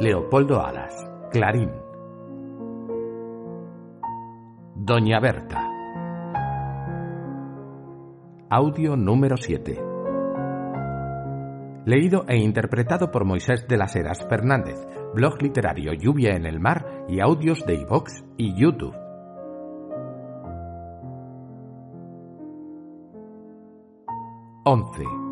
Leopoldo Alas, Clarín. Doña Berta. Audio número 7. Leído e interpretado por Moisés de las Heras Fernández, blog literario Lluvia en el Mar y audios de iVox y YouTube. 11.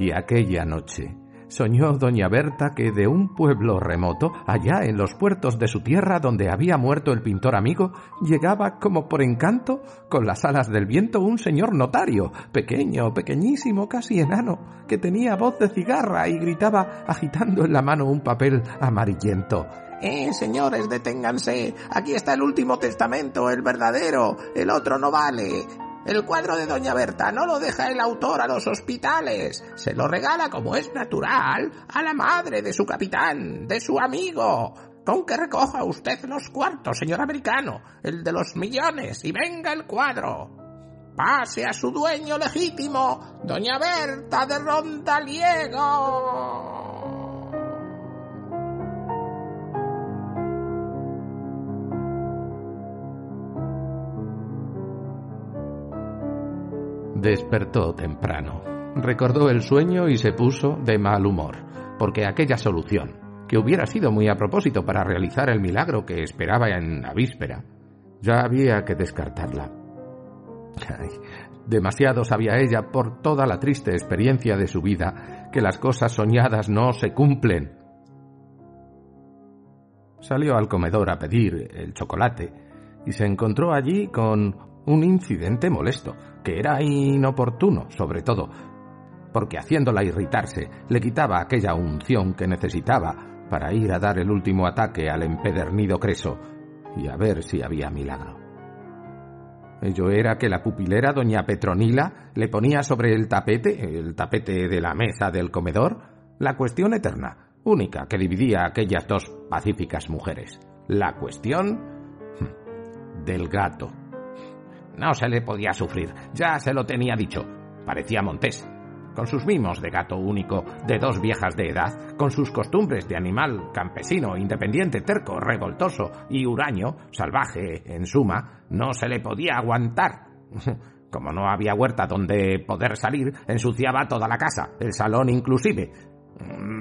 Y aquella noche soñó doña Berta que de un pueblo remoto, allá en los puertos de su tierra donde había muerto el pintor amigo, llegaba como por encanto, con las alas del viento, un señor notario, pequeño, pequeñísimo, casi enano, que tenía voz de cigarra y gritaba agitando en la mano un papel amarillento. Eh, señores, deténganse. Aquí está el último testamento, el verdadero. El otro no vale. El cuadro de Doña Berta no lo deja el autor a los hospitales. Se lo regala, como es natural, a la madre de su capitán, de su amigo. Con que recoja usted los cuartos, señor americano, el de los millones, y venga el cuadro. Pase a su dueño legítimo, Doña Berta de Rondaliego. Despertó temprano. Recordó el sueño y se puso de mal humor, porque aquella solución, que hubiera sido muy a propósito para realizar el milagro que esperaba en la víspera, ya había que descartarla. Demasiado sabía ella por toda la triste experiencia de su vida que las cosas soñadas no se cumplen. Salió al comedor a pedir el chocolate y se encontró allí con un incidente molesto que era inoportuno, sobre todo, porque haciéndola irritarse le quitaba aquella unción que necesitaba para ir a dar el último ataque al empedernido Creso y a ver si había milagro. Ello era que la pupilera doña Petronila le ponía sobre el tapete, el tapete de la mesa del comedor, la cuestión eterna, única que dividía a aquellas dos pacíficas mujeres. La cuestión hmm, del gato. No se le podía sufrir, ya se lo tenía dicho. Parecía Montés, con sus mimos de gato único de dos viejas de edad, con sus costumbres de animal campesino, independiente, terco, revoltoso y huraño, salvaje, en suma, no se le podía aguantar. Como no había huerta donde poder salir, ensuciaba toda la casa, el salón inclusive.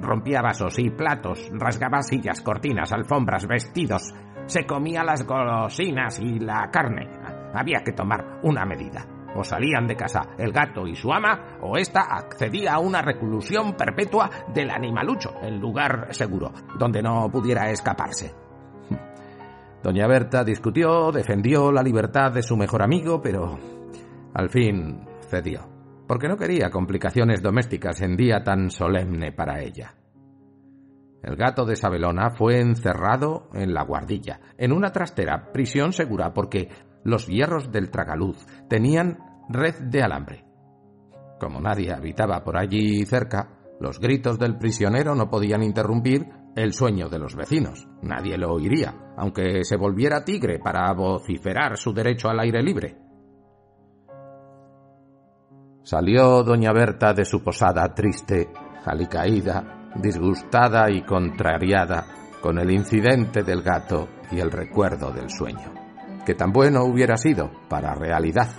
Rompía vasos y platos, rasgaba sillas, cortinas, alfombras, vestidos, se comía las golosinas y la carne. Había que tomar una medida. O salían de casa el gato y su ama, o ésta accedía a una reclusión perpetua del animalucho, en lugar seguro, donde no pudiera escaparse. Doña Berta discutió, defendió la libertad de su mejor amigo, pero al fin cedió, porque no quería complicaciones domésticas en día tan solemne para ella. El gato de Sabelona fue encerrado en la guardilla, en una trastera, prisión segura, porque los hierros del tragaluz tenían red de alambre. Como nadie habitaba por allí cerca, los gritos del prisionero no podían interrumpir el sueño de los vecinos. Nadie lo oiría, aunque se volviera tigre para vociferar su derecho al aire libre. Salió doña Berta de su posada triste, alicaída, disgustada y contrariada con el incidente del gato y el recuerdo del sueño que tan bueno hubiera sido para realidad.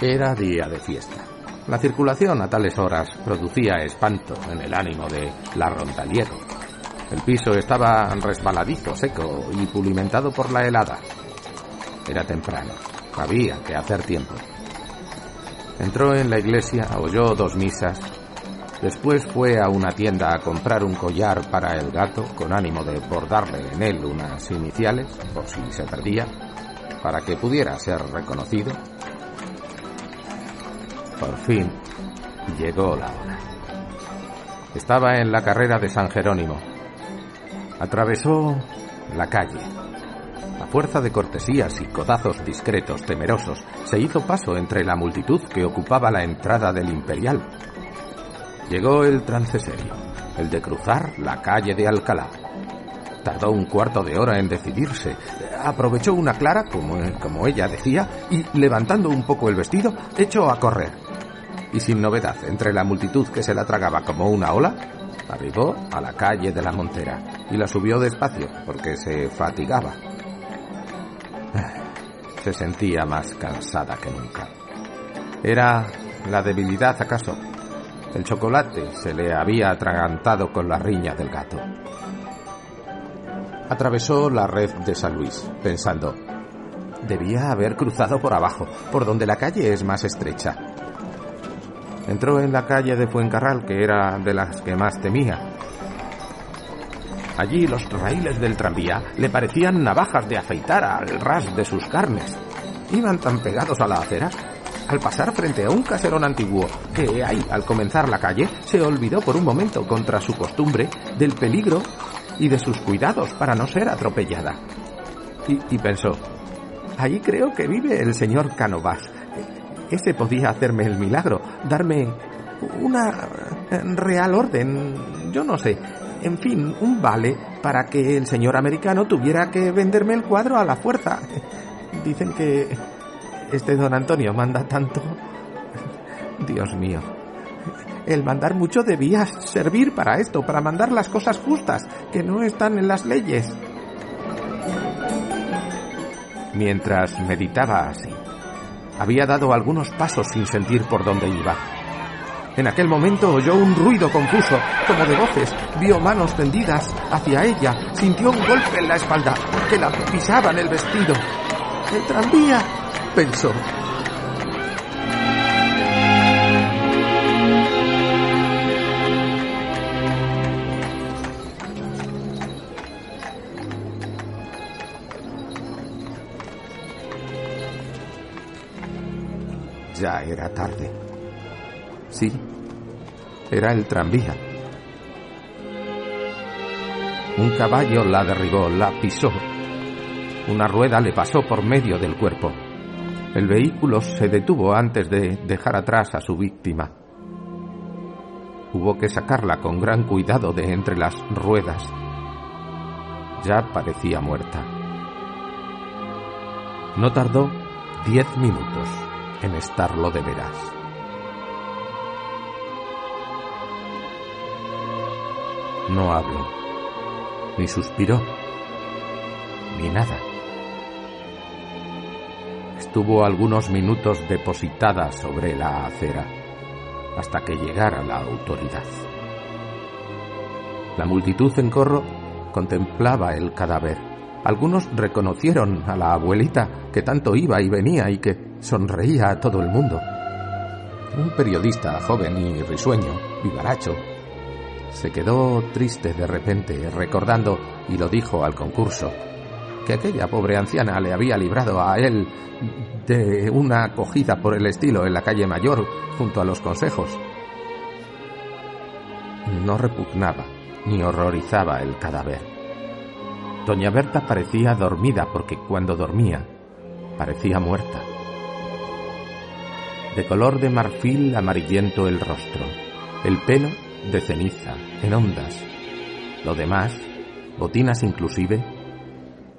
Era día de fiesta. La circulación a tales horas producía espanto en el ánimo de la rondaliego. El piso estaba resbaladizo, seco y pulimentado por la helada. Era temprano. Había que hacer tiempo. Entró en la iglesia, oyó dos misas, después fue a una tienda a comprar un collar para el gato con ánimo de bordarle en él unas iniciales, por si se perdía, para que pudiera ser reconocido. Por fin llegó la hora. Estaba en la carrera de San Jerónimo. Atravesó la calle. A fuerza de cortesías y codazos discretos, temerosos, se hizo paso entre la multitud que ocupaba la entrada del Imperial. Llegó el trance serio, el de cruzar la calle de Alcalá. Tardó un cuarto de hora en decidirse. Aprovechó una clara, como, como ella decía, y levantando un poco el vestido, echó a correr. Y sin novedad, entre la multitud que se la tragaba como una ola, arribó a la calle de la Montera y la subió despacio porque se fatigaba. Se sentía más cansada que nunca. ¿Era la debilidad acaso? El chocolate se le había atragantado con la riña del gato. Atravesó la red de San Luis, pensando, debía haber cruzado por abajo, por donde la calle es más estrecha. Entró en la calle de Fuencarral, que era de las que más temía. Allí los raíles del tranvía le parecían navajas de afeitar al ras de sus carnes. Iban tan pegados a la acera. Al pasar frente a un caserón antiguo que ahí, al comenzar la calle, se olvidó por un momento, contra su costumbre, del peligro y de sus cuidados para no ser atropellada. Y, pensó, ahí creo que vive el señor Canovas. Ese podía hacerme el milagro, darme una real orden, yo no sé, en fin, un vale para que el señor americano tuviera que venderme el cuadro a la fuerza. Dicen que este don Antonio manda tanto. Dios mío. El mandar mucho debía servir para esto, para mandar las cosas justas, que no están en las leyes. Mientras meditaba así, había dado algunos pasos sin sentir por dónde iba. En aquel momento oyó un ruido confuso, como de voces, vio manos tendidas hacia ella, sintió un golpe en la espalda, que la pisaban el vestido. El tranvía, pensó. Ya era tarde. Sí, era el tranvía. Un caballo la derribó, la pisó. Una rueda le pasó por medio del cuerpo. El vehículo se detuvo antes de dejar atrás a su víctima. Hubo que sacarla con gran cuidado de entre las ruedas. Ya parecía muerta. No tardó diez minutos en estarlo de veras. No habló, ni suspiró, ni nada. Estuvo algunos minutos depositada sobre la acera hasta que llegara la autoridad. La multitud en corro contemplaba el cadáver. Algunos reconocieron a la abuelita que tanto iba y venía y que sonreía a todo el mundo. Un periodista joven y risueño, vivaracho, se quedó triste de repente, recordando, y lo dijo al concurso, que aquella pobre anciana le había librado a él de una acogida por el estilo en la calle Mayor, junto a los consejos. No repugnaba ni horrorizaba el cadáver. Doña Berta parecía dormida porque cuando dormía parecía muerta. De color de marfil amarillento el rostro, el pelo de ceniza, en ondas. Lo demás, botinas inclusive,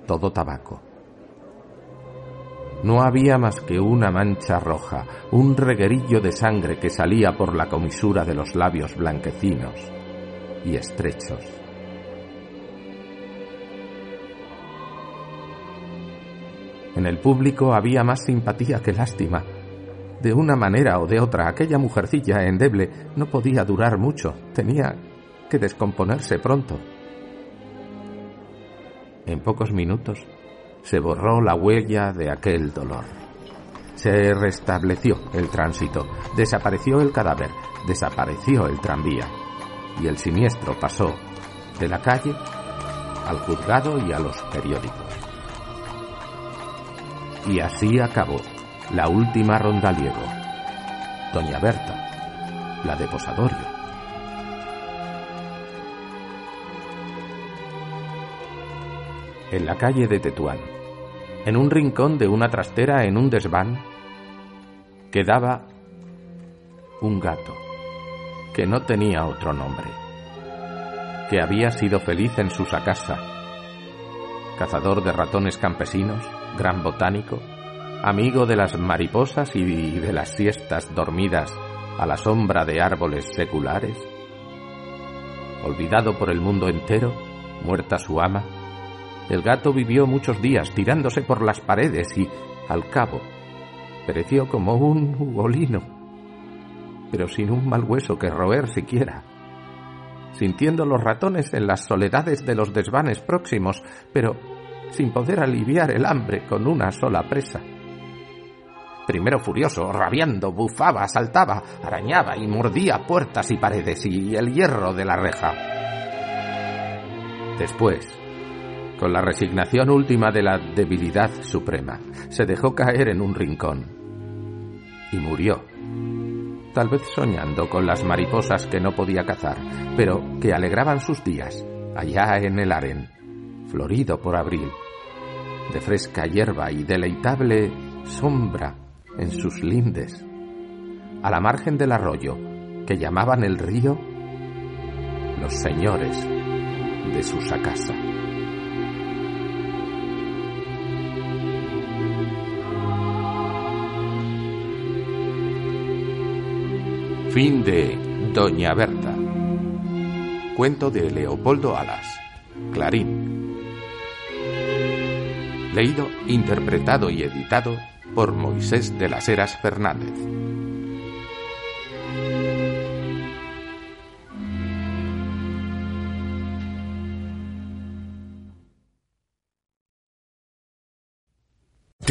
todo tabaco. No había más que una mancha roja, un reguerillo de sangre que salía por la comisura de los labios blanquecinos y estrechos. En el público había más simpatía que lástima. De una manera o de otra, aquella mujercilla endeble no podía durar mucho, tenía que descomponerse pronto. En pocos minutos se borró la huella de aquel dolor. Se restableció el tránsito, desapareció el cadáver, desapareció el tranvía y el siniestro pasó de la calle al juzgado y a los periódicos. Y así acabó la última ronda liego. Doña Berta, la de Posadorio. En la calle de Tetuán, en un rincón de una trastera en un desván, quedaba un gato que no tenía otro nombre, que había sido feliz en su sacasa, cazador de ratones campesinos, gran botánico, amigo de las mariposas y de las siestas dormidas a la sombra de árboles seculares, olvidado por el mundo entero, muerta su ama, el gato vivió muchos días tirándose por las paredes y, al cabo, pereció como un ugolino pero sin un mal hueso que roer siquiera. Sintiendo los ratones en las soledades de los desvanes próximos, pero sin poder aliviar el hambre con una sola presa. Primero furioso, rabiando, bufaba, saltaba, arañaba y mordía puertas y paredes y el hierro de la reja. Después, con la resignación última de la debilidad suprema, se dejó caer en un rincón y murió tal vez soñando con las mariposas que no podía cazar, pero que alegraban sus días, allá en el aren, florido por abril, de fresca hierba y deleitable sombra en sus lindes, a la margen del arroyo, que llamaban el río los señores de su sacasa. Fin de Doña Berta. Cuento de Leopoldo Alas. Clarín. Leído, interpretado y editado por Moisés de las Heras Fernández.